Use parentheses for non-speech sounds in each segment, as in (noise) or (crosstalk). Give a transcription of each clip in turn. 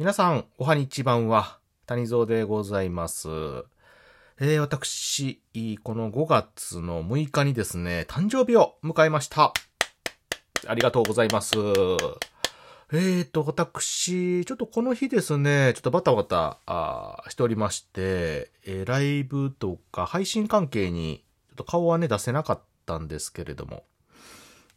皆さん、おはにちばんは、谷蔵でございます。えー、私、この5月の6日にですね、誕生日を迎えました。ありがとうございます。えーと、私、ちょっとこの日ですね、ちょっとバタバタあしておりまして、えーライブとか配信関係に、ちょっと顔はね、出せなかったんですけれども、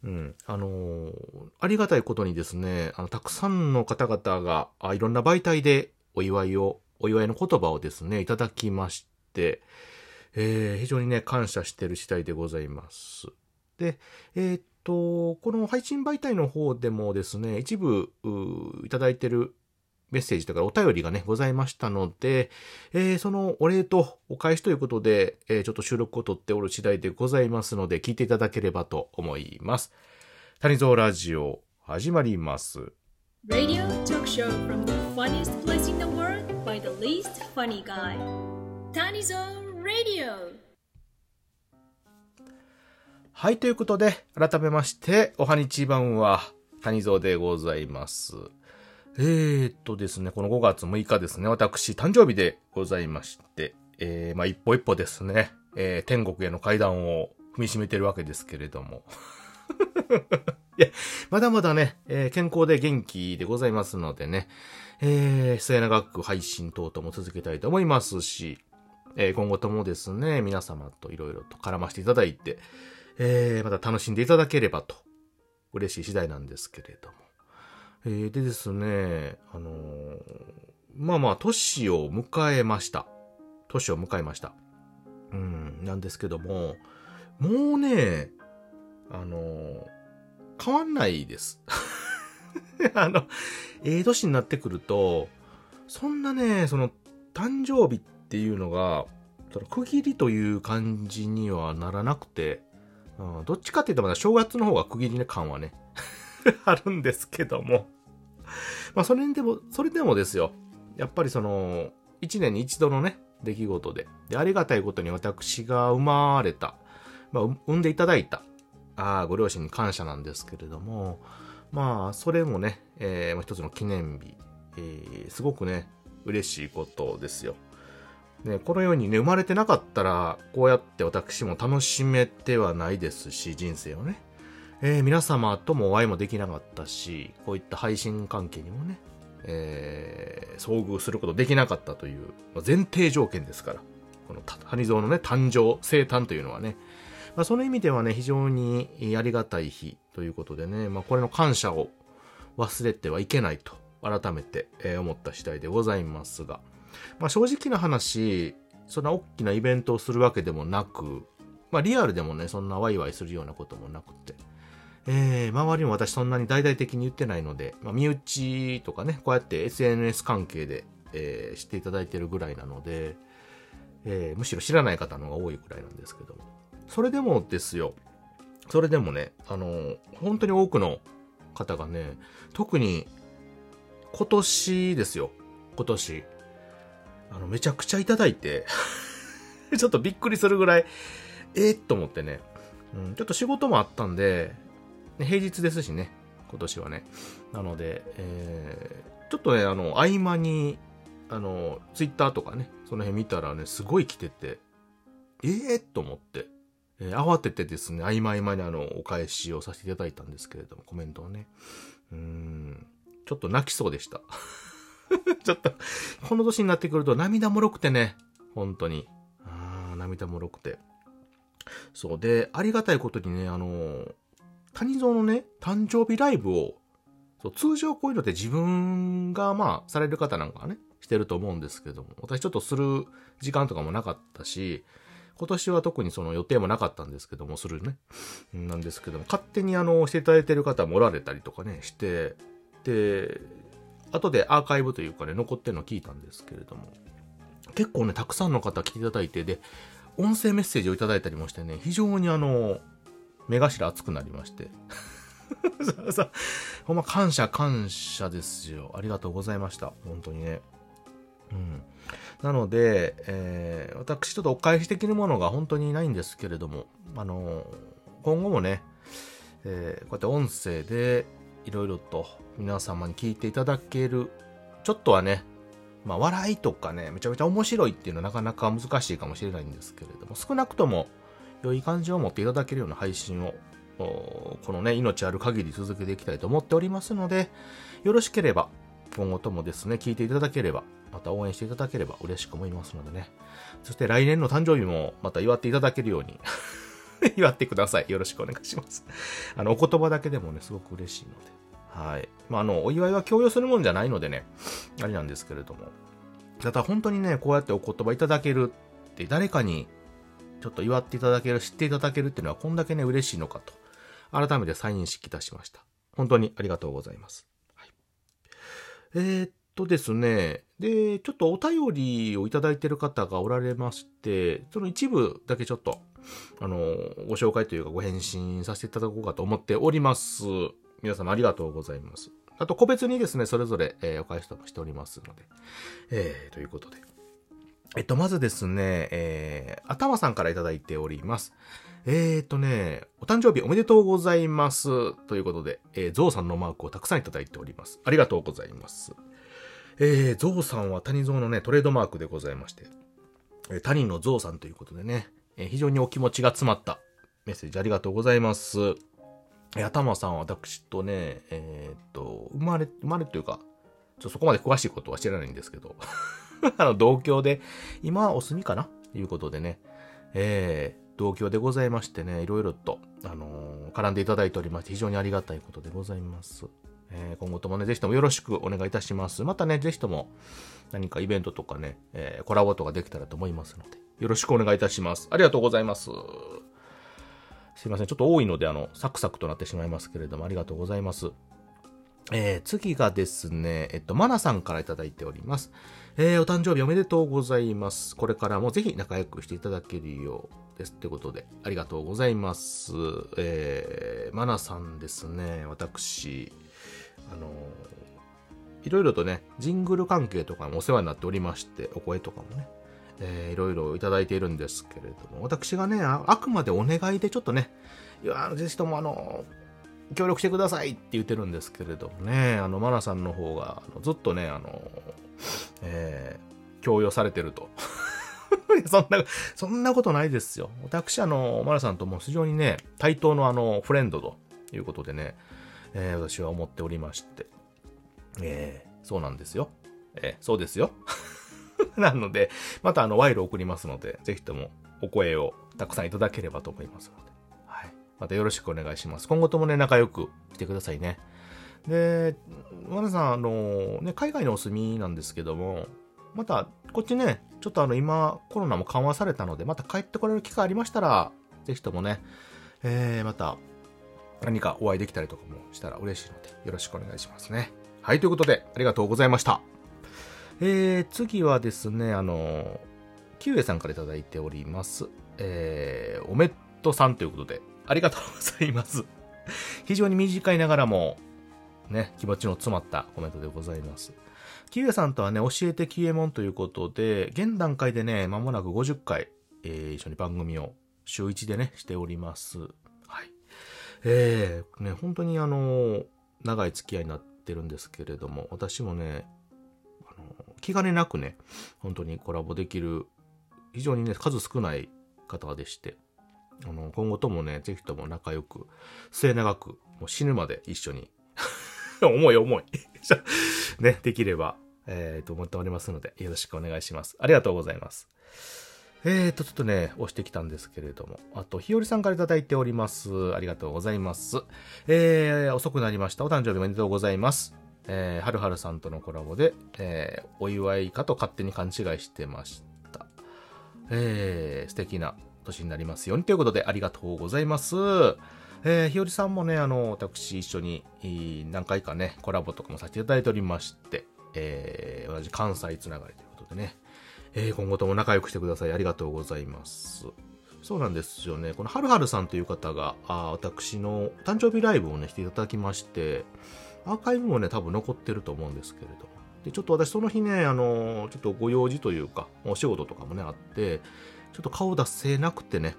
うん、あのーありがたいことにですね、あの、たくさんの方々が、あいろんな媒体でお祝いを、お祝いの言葉をですね、いただきまして、えー非常にね、感謝してる次第でございます。で、えーっと、この配信媒体の方でもですね、一部、いただいてるメッセージとかお便りがね、ございましたので、えーそのお礼とお返しということで、えーちょっと収録を取っておる次第でございますので、聞いていただければと思います。谷蔵ラジオ、始まります。Radio talk show from the funniest place in the world by the least funny guy. Tanizo Radio. はい、ということで、改めまして、おはにちばんは、谷蔵でございます。えーっとですね、この5月6日ですね、私、誕生日でございまして、えー、まあ、一歩一歩ですね、えー、天国への階段を踏みしめてるわけですけれども。(laughs) いや、まだまだね、えー健康で元気でございますのでね、えー、末永く配信等々も続けたいと思いますし、えー今後ともですね、皆様といろいろと絡ませていただいて、えー、また楽しんでいただければと、嬉しい次第なんですけれども。えー、でですね、あのーまあまあ、年を迎えました。年を迎えました。うん、なんですけども、もうね、あのー変わんないです。(laughs) あの、ええ年になってくると、そんなね、その、誕生日っていうのが、その区切りという感じにはならなくて、うん、どっちかっていうとまだ正月の方が区切り感はね、(laughs) あるんですけども。まあそれでも、それでもですよ。やっぱりその、一年に一度のね、出来事で。で、ありがたいことに私が生まれた、まあ、産んでいただいた、ああ、ご両親に感謝なんですけれども、まあ、それもね、えー一つの記念日、えーすごくね、嬉しいことですよ。ね、このようにね、生まれてなかったら、こうやって私も楽しめてはないですし、人生をね。えー皆様ともお会いもできなかったし、こういった配信関係にもね、えー遭遇することできなかったという、まあ前提条件ですから。この谷蔵のね、誕生、生誕というのはね。まあ、その意味ではね、非常にありがたい日ということでね、まあ、これの感謝を忘れてはいけないと、改めて、思った次第でございますが。まあ、正直な話、そんな大きなイベントをするわけでもなく、まあ、リアルでもね、そんなワイワイするようなこともなくて、えー、周りも私そんなに大々的に言ってないので、まあ、身内とかね、こうやって SNS 関係で、えー知っていただいてるぐらいなので、えーむしろ知らない方の方が多いぐらいなんですけども。それでもですよ、それでもね、あの、本当に多くの方がね、特に今年ですよ、今年、あの、めちゃくちゃいただいて、(laughs) ちょっとびっくりするぐらい、えー、っと思ってね、うん、ちょっと仕事もあったんで、平日ですしね、今年はね。なので、えー、ちょっとね、あの、合間に、あの、ツイッターとかね、その辺見たらね、すごい来てて、えー、と思って、えー慌ててですね、合間合間にあの、お返しをさせていただいたんですけれども、コメントをね。うん、ちょっと泣きそうでした。(laughs) ちょっと、この年になってくると涙もろくてね、本当に。あー涙もろくて。そうで、ありがたいことにね、あの、谷蔵のね、誕生日ライブを、そう通常こういうのって自分がまあ、される方なんかはね、してると思うんですけども、私ちょっとする時間とかもなかったし、今年は特にその予定もなかったんですけども、するね。なんですけども、勝手にあの、していただいてる方もおられたりとかね、して、で、後でアーカイブというかね、残ってるの聞いたんですけれども、結構ね、たくさんの方来ていただいて、で、音声メッセージをいただいたりもしてね、非常にあの、目頭熱くなりまして。(laughs) ほんま感謝感謝ですよ。ありがとうございました。本当にね。うん。なので、えー私ちょっとお返し的なものが本当にないんですけれども、あの今後もね、えーこうやって音声でいろいろと皆様に聞いていただけるちょっとはね、まあ、笑いとかね、めちゃめちゃ面白いっていうのはなかなか難しいかもしれないんですけれども、少なくとも良い感じを持っていただけるような配信を、このね、命ある限り続けていきたいと思っておりますので、よろしければ、今後ともですね、聞いていただければ、また応援していただければ嬉しく思いますのでね。そして来年の誕生日もまた祝っていただけるように (laughs) 祝ってください。よろしくお願いします。あの、お言葉だけでもね、すごく嬉しいので。はい。まあ、あの、お祝いは強要するもんじゃないのでね、あれなんですけれども。ただ本当にね、こうやってお言葉いただけるって誰かにちょっと祝っていただける、知っていただけるっていうのはこんだけね、嬉しいのかと、改めて再認識いたしました。本当にありがとうございます。はい、えー、っとですね、で、ちょっとお便りをいただいている方がおられまして、その一部だけちょっと、あの、ご紹介というかご返信させていただこうかと思っております。皆様ありがとうございます。あと、個別にですね、それぞれ、えー、お返しともしておりますので、えー、ということで。えっと、まずですね、えー、頭さんからいただいております。えーとね、お誕生日おめでとうございます。ということで、えー、ゾウさんのマークをたくさんいただいております。ありがとうございます。えー、ゾウさんは谷ゾウのね、トレードマークでございまして、えー、谷のゾウさんということでね、えー、非常にお気持ちが詰まったメッセージありがとうございます。え頭さんは私とね、えー、っと、生まれ、生まれというか、ちょっとそこまで詳しいことは知らないんですけど、あの、同居で、今はお住みかな？ということでね、えー、同居でございましてね、いろいろと、あのー、絡んでいただいておりまして、非常にありがたいことでございます。えー、今後ともね、ぜひともよろしくお願いいたします。またね、ぜひとも何かイベントとかね、えー、コラボとかできたらと思いますので、よろしくお願いいたします。ありがとうございます。すいません。ちょっと多いので、あの、サクサクとなってしまいますけれども、ありがとうございます。えー、次がですね、えっと、マナさんからいただいております。えー、お誕生日おめでとうございます。これからもぜひ仲良くしていただけるようです。ってことで、ありがとうございます。えー、マナさんですね、私、あのいろいろとね、ジングル関係とかもお世話になっておりまして、お声とかもね、えー、いろいろいただいているんですけれども、私がね、あくまでお願いでちょっとね、いや、ぜひともあの、協力してくださいって言ってるんですけれどもね、あの、マナさんの方が、ずっとね、あの、えー、強要されてると。(laughs) そんな、そんなことないですよ。私、あの、マナさんとも非常にね、対等のあの、フレンドということでね、えー、私は思っておりまして、えー、そうなんですよ。えー、そうですよ。(laughs) なので、またあの、賄賂送りますので、ぜひともお声をたくさんいただければと思いますので、またよろしくお願いします。今後ともね、仲良くしてくださいね。で、皆さん、あの、ね、海外のお住みなんですけども、また、こっちね、ちょっとあの、今、コロナも緩和されたので、また帰ってこれる機会ありましたら、ぜひともね、えー、また、何かお会いできたりとかもしたら嬉しいので、よろしくお願いしますね。はい、ということで、ありがとうございました。えー、次はですね、あの、キウエさんから頂いております。えー、おめっとさんということで、ありがとうございます。非常に短いながらも、ね、気持ちの詰まったコメントでございます。キウエさんとはね、教えてキウエモンということで、現段階でね、まもなく50回、えー、一緒に番組を週1でね、しております。はい。えー、ね、本当にあの、長い付き合いになってるんですけれども、私もね、あの気兼ねなくね、本当にコラボできる、非常にね、数少ない方でして、あの、今後ともね、ぜひとも仲良く、末永く、もう死ぬまで一緒に、(laughs) 重い重い (laughs) ね、できれば、えー、と思っておりますので、よろしくお願いします。ありがとうございます。えーと、ちょっとね、押してきたんですけれども。あと、ひよりさんからいただいております。ありがとうございます。えー、遅くなりました。お誕生日おめでとうございます。えー、はるはるさんとのコラボで、えー、お祝いかと勝手に勘違いしてました。えー、素敵な年になりますようにということでありがとうございます。えー、ひよりさんもね、あの、私一緒に何回かね、コラボとかもさせていただいておりまして、えー、同じ関西つながりということでね、えー、今後とも仲良くしてください。ありがとうございます。そうなんですよね。このはるはるさんという方が、あ私の誕生日ライブをね、していただきまして、アーカイブもね、多分残ってると思うんですけれど。で、ちょっと私その日ね、あの、ちょっとご用事というか、お仕事とかもね、あって、ちょっと顔出せなくてね、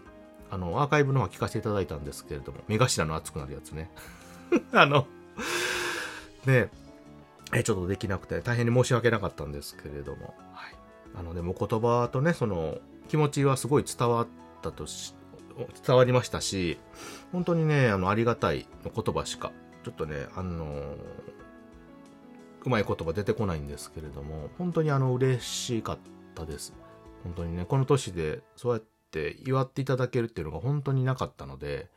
あの、アーカイブの方は聞かせていただいたんですけれども、目頭の熱くなるやつね。(laughs) あの、ね、えーちょっとできなくて大変に申し訳なかったんですけれども、はい。あの、でもお言葉とね、その、気持ちはすごい伝わったとし、伝わりましたし、本当にね、あの、ありがたいの言葉しか、ちょっとね、あのーうまい言葉出てこないんですけれども、本当にあの、嬉しかったです。本当にね、この年でそうやって祝っていただけるっていうのが本当になかったので、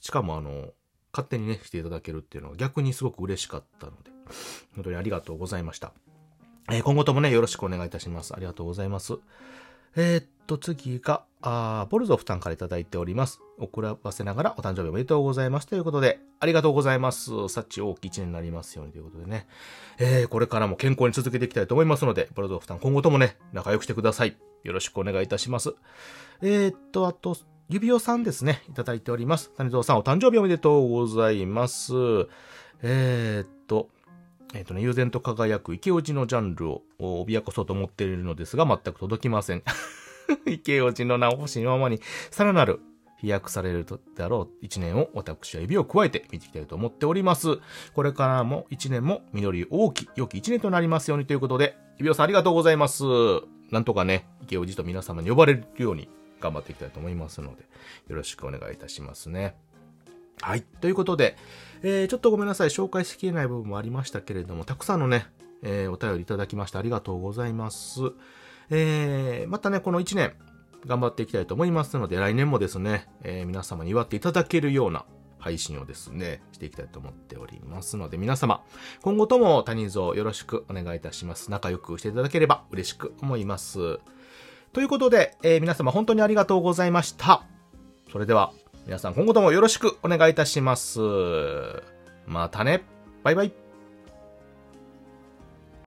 しかもあの、勝手にね、来ていただけるっていうのは逆にすごく嬉しかったので、本当にありがとうございました。えー今後ともね、よろしくお願いいたします。ありがとうございます。えーっと、次が、あボルゾフさんから頂いております。遅らばせながらお誕生日おめでとうございます。ということで、ありがとうございます。さっち大きい一年になりますようにということでね。えーこれからも健康に続けていきたいと思いますので、ボルゾフさん今後ともね、仲良くしてください。よろしくお願いいたします。えーっと、あと、指輪さんですね、いただいております。谷蔵さんお誕生日おめでとうございます。えーっと、えっ、とね、悠然と輝く池落ちのジャンルを脅かそうと思っているのですが、全く届きません。(laughs) 池落ちの名を欲しいままに、さらなる飛躍されるであろう一年を私は指を加えて見ていきたいと思っております。これからも一年も実り大き、良き一年となりますようにということで、指輪さんありがとうございます。なんとかね、池落ちと皆様に呼ばれるように頑張っていきたいと思いますので、よろしくお願いいたしますね。はい。ということで、えーちょっとごめんなさい。紹介しきれない部分もありましたけれども、たくさんのね、えーお便りいただきましてありがとうございます。えーまたね、この1年、頑張っていきたいと思いますので、来年もですね、えー皆様に祝っていただけるような配信をですね、していきたいと思っておりますので、皆様、今後とも谷蔵よろしくお願いいたします。仲良くしていただければ嬉しく思います。ということで、えー皆様本当にありがとうございました。それでは、皆さん今後ともよろしくお願いいたします。またね。バイバイ。